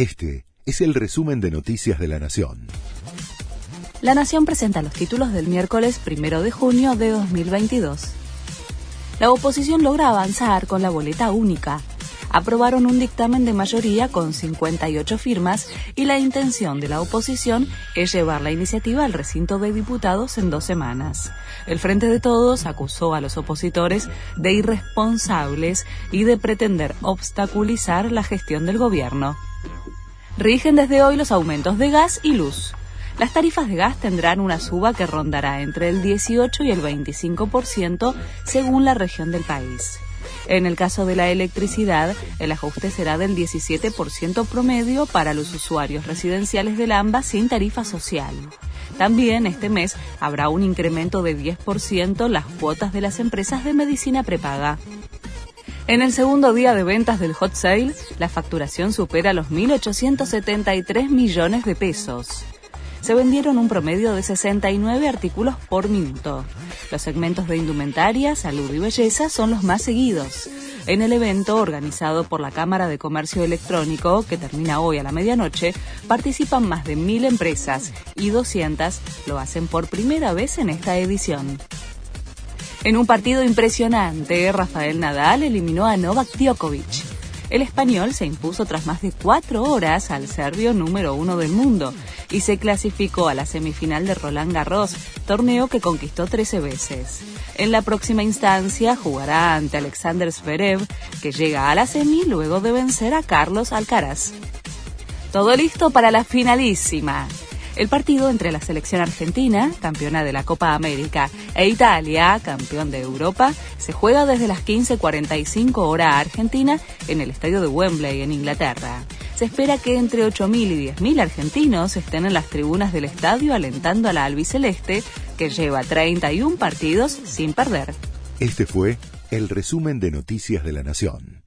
Este es el resumen de Noticias de la Nación. La Nación presenta los títulos del miércoles primero de junio de 2022. La oposición logra avanzar con la boleta única aprobaron un dictamen de mayoría con 58 firmas y la intención de la oposición es llevar la iniciativa al recinto de diputados en dos semanas. El Frente de Todos acusó a los opositores de irresponsables y de pretender obstaculizar la gestión del gobierno. Rigen desde hoy los aumentos de gas y luz. Las tarifas de gas tendrán una suba que rondará entre el 18 y el 25% según la región del país. En el caso de la electricidad, el ajuste será del 17% promedio para los usuarios residenciales del AMBA sin tarifa social. También este mes habrá un incremento de 10% las cuotas de las empresas de medicina prepaga. En el segundo día de ventas del hot sale, la facturación supera los 1.873 millones de pesos se vendieron un promedio de 69 artículos por minuto. Los segmentos de indumentaria, salud y belleza son los más seguidos. En el evento organizado por la Cámara de Comercio Electrónico, que termina hoy a la medianoche, participan más de mil empresas y 200 lo hacen por primera vez en esta edición. En un partido impresionante, Rafael Nadal eliminó a Novak Djokovic. El español se impuso tras más de cuatro horas al serbio número uno del mundo y se clasificó a la semifinal de Roland Garros, torneo que conquistó 13 veces. En la próxima instancia jugará ante Alexander Zverev, que llega a la semi luego de vencer a Carlos Alcaraz. Todo listo para la finalísima. El partido entre la selección argentina, campeona de la Copa América, e Italia, campeón de Europa, se juega desde las 15.45 hora argentina en el estadio de Wembley, en Inglaterra. Se espera que entre 8.000 y 10.000 argentinos estén en las tribunas del estadio alentando a la albiceleste, que lleva 31 partidos sin perder. Este fue el resumen de Noticias de la Nación.